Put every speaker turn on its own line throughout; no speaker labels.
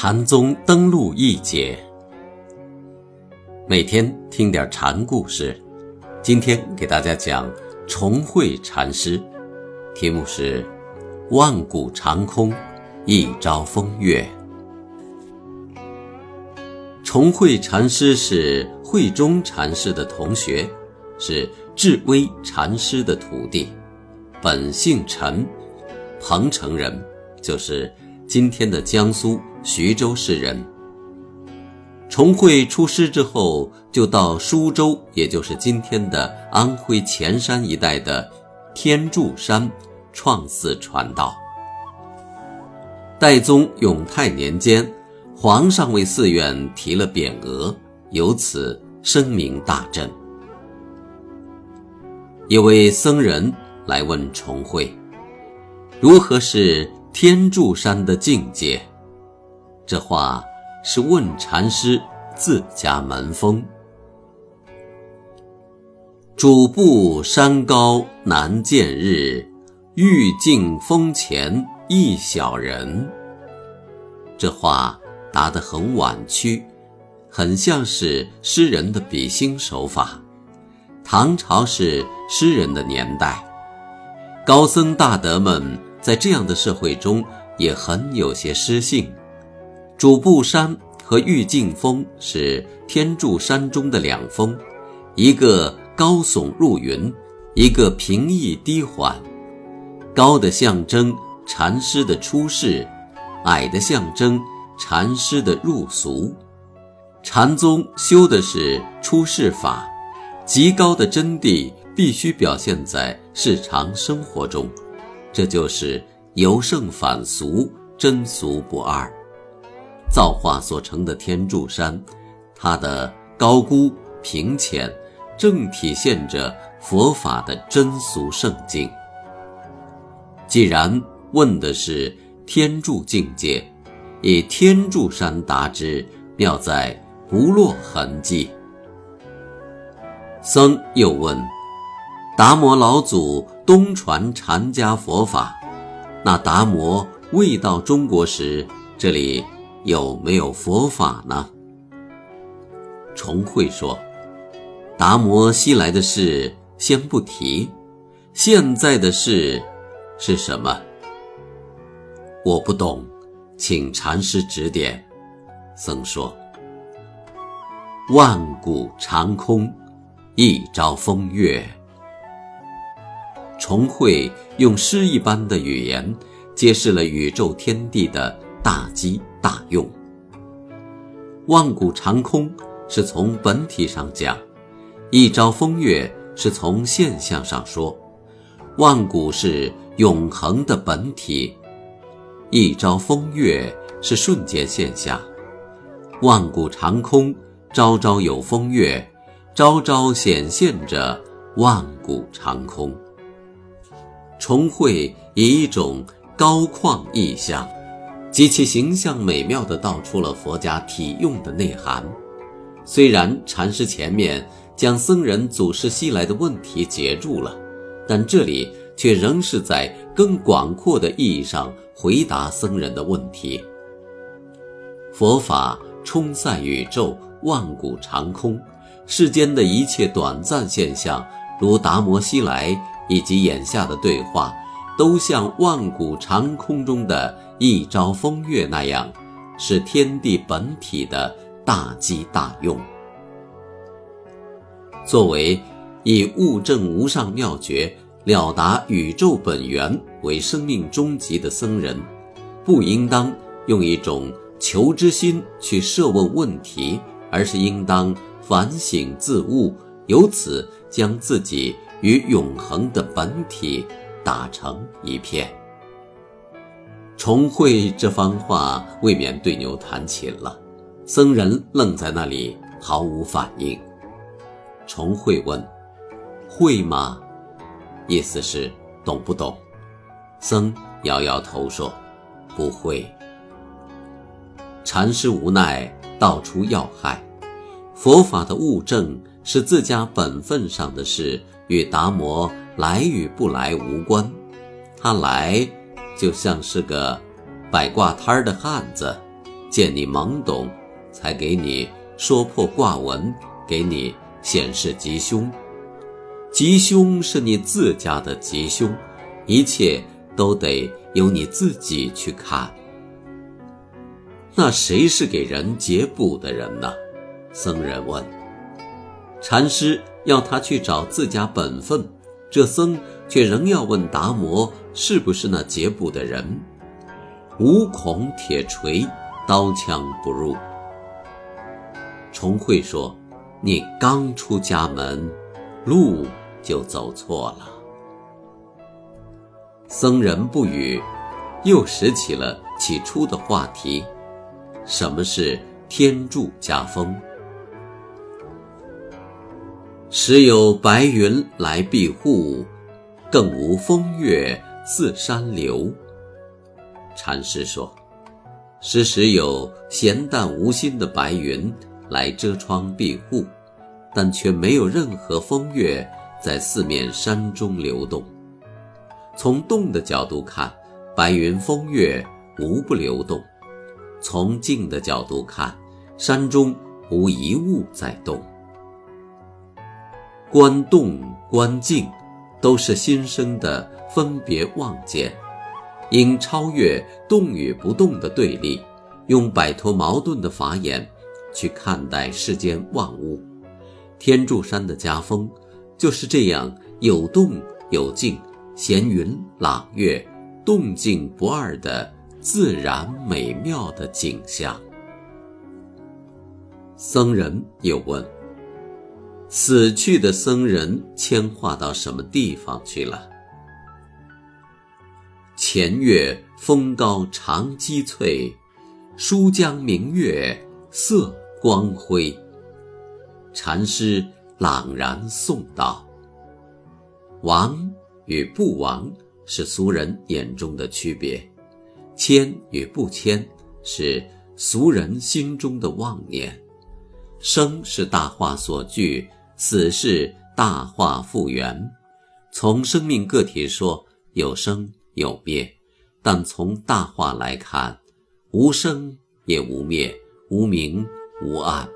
禅宗登陆一节，每天听点禅故事。今天给大家讲重慧禅师，题目是“万古长空，一朝风月”。重慧禅师是慧中禅师的同学，是智威禅师的徒弟，本姓陈，彭城人，就是今天的江苏。徐州市人，崇慧出师之后，就到舒州，也就是今天的安徽潜山一带的天柱山创寺传道。代宗永泰年间，皇上为寺院提了匾额，由此声名大振。一位僧人来问崇慧：“如何是天柱山的境界？”这话是问禅师自家门风。主步山高难见日，欲尽峰前一小人。这话答得很婉曲，很像是诗人的比兴手法。唐朝是诗人的年代，高僧大德们在这样的社会中也很有些诗性。主步山和玉净峰是天柱山中的两峰，一个高耸入云，一个平易低缓。高的象征禅师的出世，矮的象征禅师的入俗。禅宗修的是出世法，极高的真谛必须表现在日常生活中，这就是由盛反俗，真俗不二。造化所成的天柱山，它的高孤平浅，正体现着佛法的真俗圣境。既然问的是天柱境界，以天柱山答之，妙在不落痕迹。僧又问：达摩老祖东传禅家佛法，那达摩未到中国时，这里？有没有佛法呢？重慧说：“达摩西来的事先不提，现在的事是什么？我不懂，请禅师指点。”僧说：“万古长空，一朝风月。”重慧用诗一般的语言，揭示了宇宙天地的大机。大用，万古长空是从本体上讲，一朝风月是从现象上说。万古是永恒的本体，一朝风月是瞬间现象。万古长空，朝朝有风月，朝朝显现着万古长空。重会以一种高旷意象。极其形象美妙地道出了佛家体用的内涵。虽然禅师前面将僧人祖师西来的问题截住了，但这里却仍是在更广阔的意义上回答僧人的问题。佛法冲散宇宙，万古长空，世间的一切短暂现象，如达摩西来以及眼下的对话，都像万古长空中的。一朝风月那样，是天地本体的大机大用。作为以悟证无上妙觉、了达宇宙本源为生命终极的僧人，不应当用一种求知心去设问问题，而是应当反省自悟，由此将自己与永恒的本体打成一片。重慧这番话未免对牛弹琴了，僧人愣在那里毫无反应。重会问：“会吗？”意思是懂不懂？僧摇摇头说：“不会。”禅师无奈道出要害：佛法的悟证是自家本分上的事，与达摩来与不来无关。他来。就像是个摆卦摊儿的汉子，见你懵懂，才给你说破卦文，给你显示吉凶。吉凶是你自家的吉凶，一切都得由你自己去看。那谁是给人解卜的人呢？僧人问。禅师要他去找自家本分，这僧却仍要问达摩是不是那解卜的人。无孔铁锤，刀枪不入。重慧说：“你刚出家门，路。”就走错了。僧人不语，又拾起了起初的话题：什么是天柱家风？时有白云来庇护，更无风月自山流。禅师说：时时有闲淡无心的白云来遮窗庇护，但却没有任何风月。在四面山中流动。从动的角度看，白云风月无不流动；从静的角度看，山中无一物在动。观动观静，都是心生的分别望见，应超越动与不动的对立，用摆脱矛盾的法眼去看待世间万物。天柱山的家风。就是这样有动有静，闲云朗月，动静不二的自然美妙的景象。僧人又问：“死去的僧人迁化到什么地方去了？”前月风高长积翠，书江明月色光辉。禅师。朗然诵道：“亡与不亡是俗人眼中的区别，迁与不迁是俗人心中的妄念。生是大化所具，死是大化复原。从生命个体说，有生有灭；但从大化来看，无生也无灭，无明无暗。”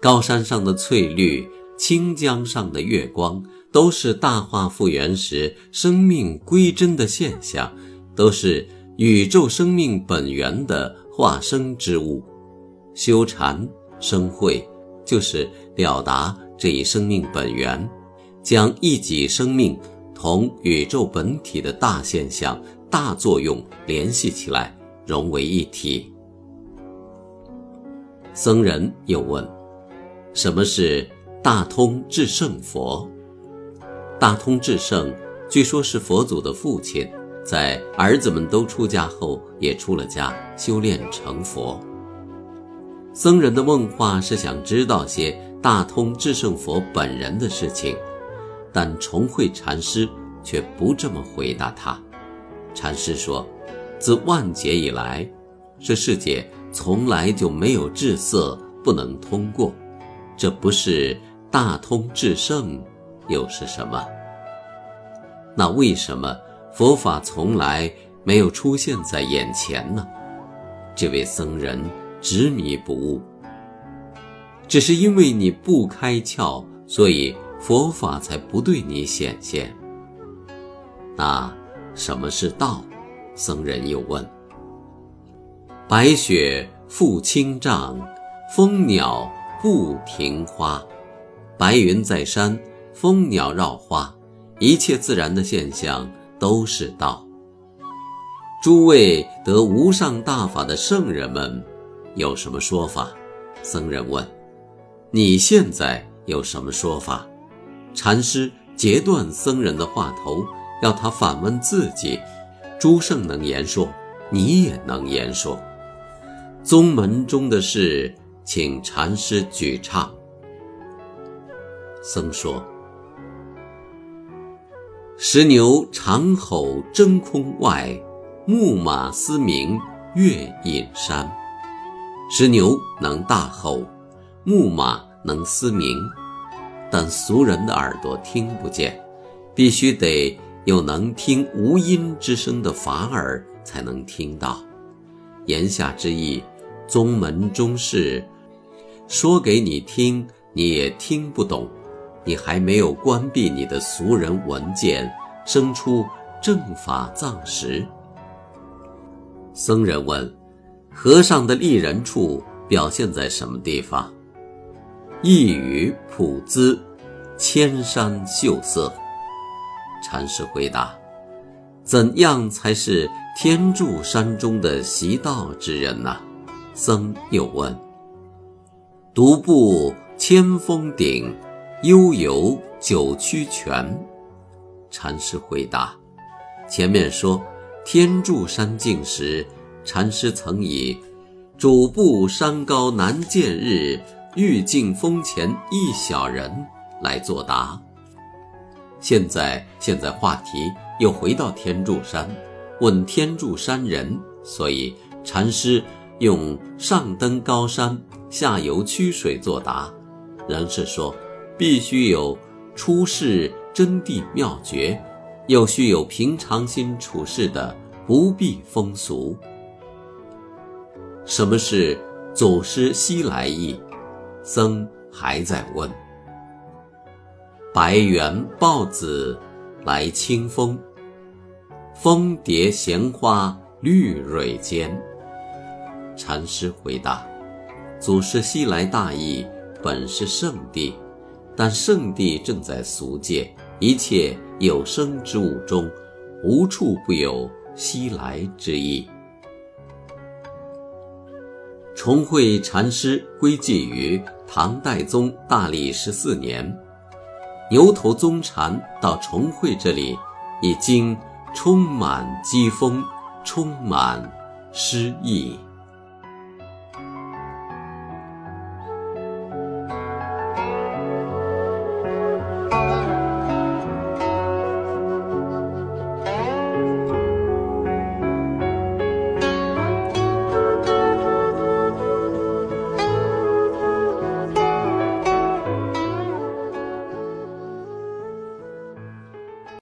高山上的翠绿，清江上的月光，都是大化复原时生命归真的现象，都是宇宙生命本源的化生之物。修禅生慧，就是了达这一生命本源，将一己生命同宇宙本体的大现象、大作用联系起来，融为一体。僧人又问。什么是大通智胜佛？大通智胜，据说是佛祖的父亲，在儿子们都出家后，也出了家修炼成佛。僧人的问话是想知道些大通智胜佛本人的事情，但重慧禅师却不这么回答他。禅师说：“自万劫以来，这世界从来就没有智色不能通过。”这不是大通至圣，又是什么？那为什么佛法从来没有出现在眼前呢？这位僧人执迷不悟。只是因为你不开窍，所以佛法才不对你显现。那什么是道？僧人又问。白雪覆青嶂，蜂鸟。不停花，白云在山，蜂鸟绕花，一切自然的现象都是道。诸位得无上大法的圣人们，有什么说法？僧人问：“你现在有什么说法？”禅师截断僧人的话头，要他反问自己：“诸圣能言说，你也能言说。宗门中的事。”请禅师举唱。僧说：“石牛长吼真空外，木马嘶鸣月隐山。石牛能大吼，木马能嘶鸣，但俗人的耳朵听不见，必须得有能听无音之声的法耳才能听到。言下之意。”宗门中事，说给你听，你也听不懂。你还没有关闭你的俗人文件，生出正法藏识。僧人问：“和尚的立人处表现在什么地方？”一语普资，千山秀色。禅师回答：“怎样才是天柱山中的习道之人呢？”僧又问：“独步千峰顶。”悠游九曲泉，禅师回答：“前面说天柱山境时，禅师曾以‘主步山高难见日，欲尽峰前一小人’来作答。现在，现在话题又回到天柱山，问天柱山人，所以禅师用上登高山，下游曲水作答，仍是说。”必须有出世真谛妙诀，又须有平常心处事的不必风俗。什么是祖师西来意？僧还在问。白猿抱子来清风，蜂蝶闲花绿蕊间。禅师回答：祖师西来大意本是圣地。但圣地正在俗界，一切有生之物中，无处不有西来之意。重会禅师归寂于唐代宗大历十四年，牛头宗禅到重会这里，已经充满机锋，充满诗意。